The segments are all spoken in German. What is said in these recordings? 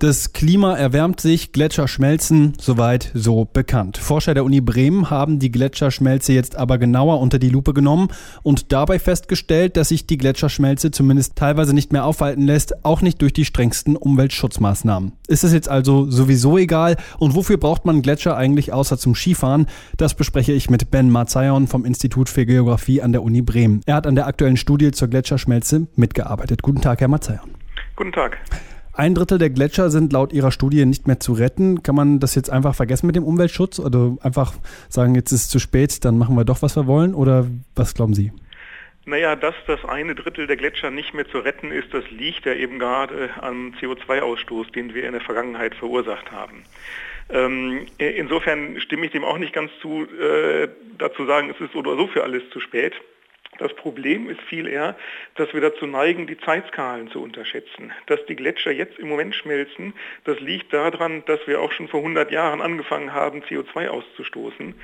Das Klima erwärmt sich, Gletscher schmelzen, soweit so bekannt. Forscher der Uni Bremen haben die Gletscherschmelze jetzt aber genauer unter die Lupe genommen und dabei festgestellt, dass sich die Gletscherschmelze zumindest teilweise nicht mehr aufhalten lässt, auch nicht durch die strengsten Umweltschutzmaßnahmen. Ist es jetzt also sowieso egal und wofür braucht man Gletscher eigentlich außer zum Skifahren? Das bespreche ich mit Ben Marzayon vom Institut für Geografie an der Uni Bremen. Er hat an der aktuellen Studie zur Gletscherschmelze mitgearbeitet. Guten Tag, Herr Marzayon. Guten Tag. Ein Drittel der Gletscher sind laut Ihrer Studie nicht mehr zu retten. Kann man das jetzt einfach vergessen mit dem Umweltschutz oder einfach sagen, jetzt ist es zu spät, dann machen wir doch, was wir wollen? Oder was glauben Sie? Naja, dass das eine Drittel der Gletscher nicht mehr zu retten ist, das liegt ja eben gerade am CO2-Ausstoß, den wir in der Vergangenheit verursacht haben. Ähm, insofern stimme ich dem auch nicht ganz zu, äh, dazu sagen, es ist oder so für alles zu spät. Das Problem ist viel eher, dass wir dazu neigen, die Zeitskalen zu unterschätzen. Dass die Gletscher jetzt im Moment schmelzen, das liegt daran, dass wir auch schon vor 100 Jahren angefangen haben, CO2 auszustoßen.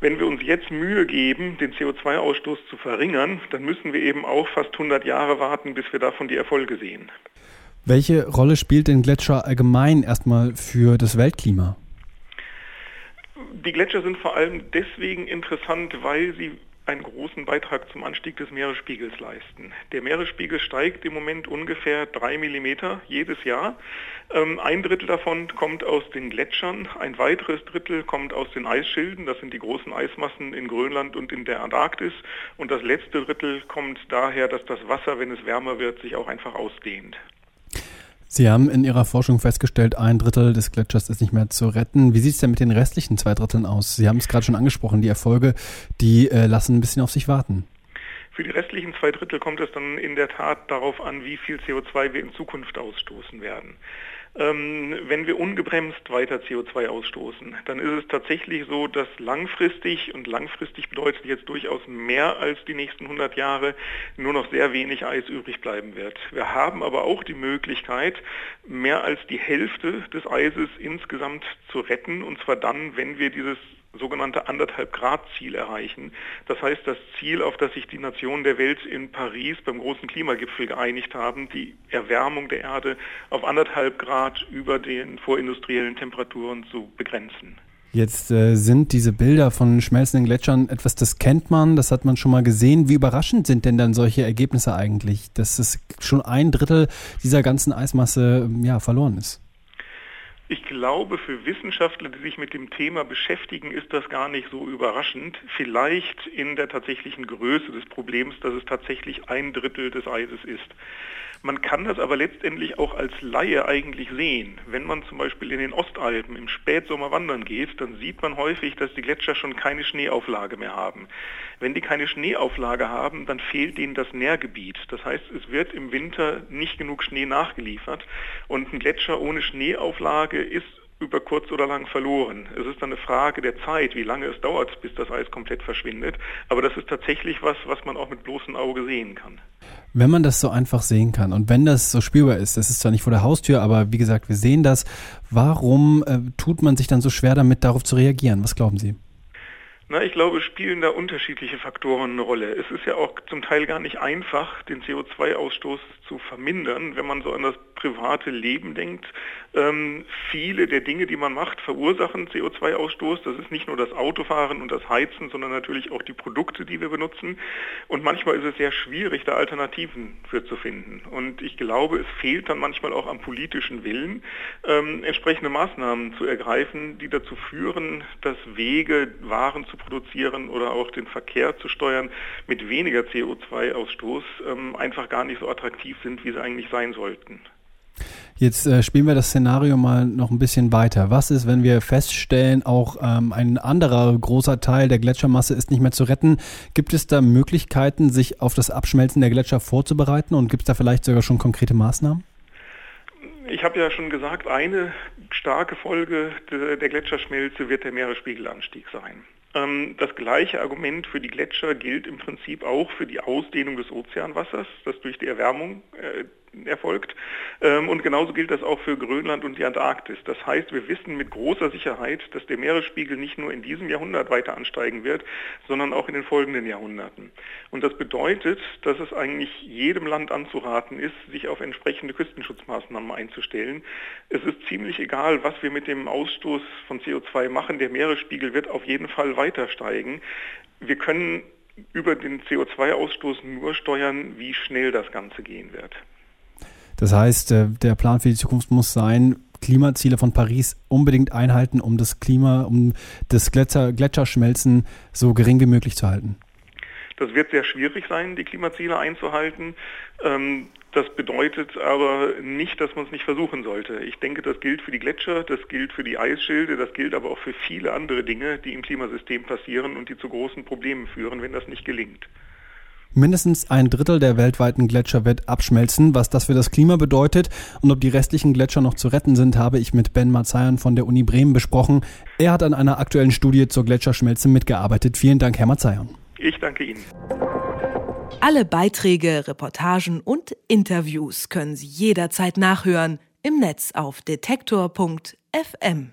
Wenn wir uns jetzt Mühe geben, den CO2-Ausstoß zu verringern, dann müssen wir eben auch fast 100 Jahre warten, bis wir davon die Erfolge sehen. Welche Rolle spielt den Gletscher allgemein erstmal für das Weltklima? Die Gletscher sind vor allem deswegen interessant, weil sie einen großen Beitrag zum Anstieg des Meeresspiegels leisten. Der Meeresspiegel steigt im Moment ungefähr drei Millimeter jedes Jahr. Ähm, ein Drittel davon kommt aus den Gletschern, ein weiteres Drittel kommt aus den Eisschilden, das sind die großen Eismassen in Grönland und in der Antarktis. Und das letzte Drittel kommt daher, dass das Wasser, wenn es wärmer wird, sich auch einfach ausdehnt. Sie haben in Ihrer Forschung festgestellt, ein Drittel des Gletschers ist nicht mehr zu retten. Wie sieht es denn mit den restlichen zwei Dritteln aus? Sie haben es gerade schon angesprochen, die Erfolge, die äh, lassen ein bisschen auf sich warten. Für die restlichen zwei Drittel kommt es dann in der Tat darauf an, wie viel CO2 wir in Zukunft ausstoßen werden. Ähm, wenn wir ungebremst weiter CO2 ausstoßen, dann ist es tatsächlich so, dass langfristig, und langfristig bedeutet jetzt durchaus mehr als die nächsten 100 Jahre, nur noch sehr wenig Eis übrig bleiben wird. Wir haben aber auch die Möglichkeit, mehr als die Hälfte des Eises insgesamt zu retten, und zwar dann, wenn wir dieses sogenannte anderthalb Grad Ziel erreichen. Das heißt, das Ziel, auf das sich die Nationen der Welt in Paris beim großen Klimagipfel geeinigt haben, die Erwärmung der Erde auf anderthalb Grad über den vorindustriellen Temperaturen zu begrenzen. Jetzt äh, sind diese Bilder von schmelzenden Gletschern etwas, das kennt man, das hat man schon mal gesehen. Wie überraschend sind denn dann solche Ergebnisse eigentlich, dass es schon ein Drittel dieser ganzen Eismasse ja, verloren ist? Ich glaube, für Wissenschaftler, die sich mit dem Thema beschäftigen, ist das gar nicht so überraschend. Vielleicht in der tatsächlichen Größe des Problems, dass es tatsächlich ein Drittel des Eises ist. Man kann das aber letztendlich auch als Laie eigentlich sehen. Wenn man zum Beispiel in den Ostalpen im Spätsommer wandern geht, dann sieht man häufig, dass die Gletscher schon keine Schneeauflage mehr haben. Wenn die keine Schneeauflage haben, dann fehlt ihnen das Nährgebiet. Das heißt, es wird im Winter nicht genug Schnee nachgeliefert und ein Gletscher ohne Schneeauflage ist über kurz oder lang verloren. Es ist dann eine Frage der Zeit, wie lange es dauert, bis das Eis komplett verschwindet. Aber das ist tatsächlich was, was man auch mit bloßem Auge sehen kann. Wenn man das so einfach sehen kann und wenn das so spürbar ist, das ist zwar nicht vor der Haustür, aber wie gesagt, wir sehen das, warum äh, tut man sich dann so schwer damit, darauf zu reagieren? Was glauben Sie? Na, ich glaube, spielen da unterschiedliche Faktoren eine Rolle. Es ist ja auch zum Teil gar nicht einfach, den CO2-Ausstoß zu vermindern, wenn man so an das private Leben denkt. Ähm, viele der Dinge, die man macht, verursachen CO2-Ausstoß. Das ist nicht nur das Autofahren und das Heizen, sondern natürlich auch die Produkte, die wir benutzen. Und manchmal ist es sehr schwierig, da Alternativen für zu finden. Und ich glaube, es fehlt dann manchmal auch am politischen Willen, ähm, entsprechende Maßnahmen zu ergreifen, die dazu führen, dass Wege, Waren zu produzieren oder auch den Verkehr zu steuern mit weniger CO2-Ausstoß ähm, einfach gar nicht so attraktiv sind, wie sie eigentlich sein sollten. Jetzt äh, spielen wir das Szenario mal noch ein bisschen weiter. Was ist, wenn wir feststellen, auch ähm, ein anderer großer Teil der Gletschermasse ist nicht mehr zu retten? Gibt es da Möglichkeiten, sich auf das Abschmelzen der Gletscher vorzubereiten und gibt es da vielleicht sogar schon konkrete Maßnahmen? Ich habe ja schon gesagt, eine starke Folge der Gletscherschmelze wird der Meeresspiegelanstieg sein. Ähm, das gleiche Argument für die Gletscher gilt im Prinzip auch für die Ausdehnung des Ozeanwassers, das durch die Erwärmung äh, erfolgt. Ähm, und genauso gilt das auch für Grönland und die Antarktis. Das heißt, wir wissen mit großer Sicherheit, dass der Meeresspiegel nicht nur in diesem Jahrhundert weiter ansteigen wird, sondern auch in den folgenden Jahrhunderten. Und das bedeutet, dass es eigentlich jedem Land anzuraten ist, sich auf entsprechende Küstenschutzmaßnahmen einzustellen. Es ist ziemlich egal, was wir mit dem Ausstoß von CO2 machen. Der Meeresspiegel wird auf jeden Fall weiter steigen. Wir können über den CO2-Ausstoß nur steuern, wie schnell das Ganze gehen wird. Das heißt, äh, der Plan für die Zukunft muss sein, Klimaziele von Paris unbedingt einhalten, um das Klima, um das Gletscher, Gletscherschmelzen so gering wie möglich zu halten. Das wird sehr schwierig sein, die Klimaziele einzuhalten. Ähm, das bedeutet aber nicht, dass man es nicht versuchen sollte. Ich denke, das gilt für die Gletscher, das gilt für die Eisschilde, das gilt aber auch für viele andere Dinge, die im Klimasystem passieren und die zu großen Problemen führen, wenn das nicht gelingt. Mindestens ein Drittel der weltweiten Gletscher wird abschmelzen. Was das für das Klima bedeutet und ob die restlichen Gletscher noch zu retten sind, habe ich mit Ben Mazayan von der Uni Bremen besprochen. Er hat an einer aktuellen Studie zur Gletscherschmelze mitgearbeitet. Vielen Dank, Herr Mazayan. Ich danke Ihnen. Alle Beiträge, Reportagen und Interviews können Sie jederzeit nachhören im Netz auf detektor.fm.